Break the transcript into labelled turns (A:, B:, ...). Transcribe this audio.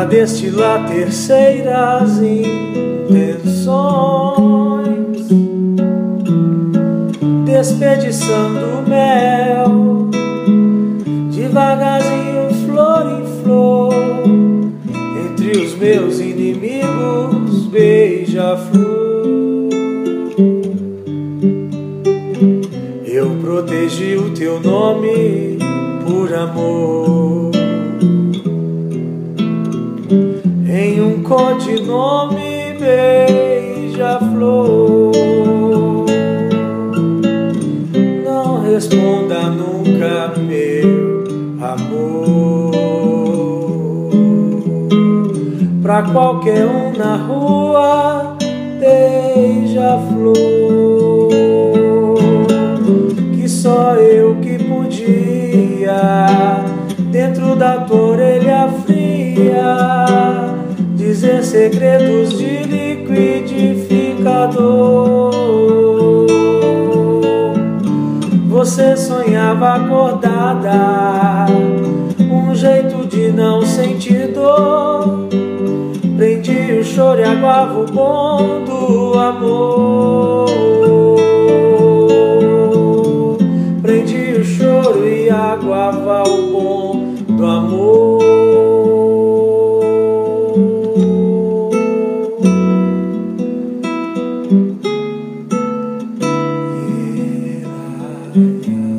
A: Pra destilar terceiras intenções, desperdiçando mel devagarzinho, flor em flor meus inimigos, beija-flor. Eu protegi o teu nome por amor. Codinome, beija-flor. Não responda nunca, meu amor pra qualquer um na rua, beija-flor. Que só eu que podia, dentro da tua segredos de liquidificador. Você sonhava acordada, um jeito de não sentir dor Prendi o choro e aguava o bom do amor. Prendi o choro e aguava o bom do amor. do, do.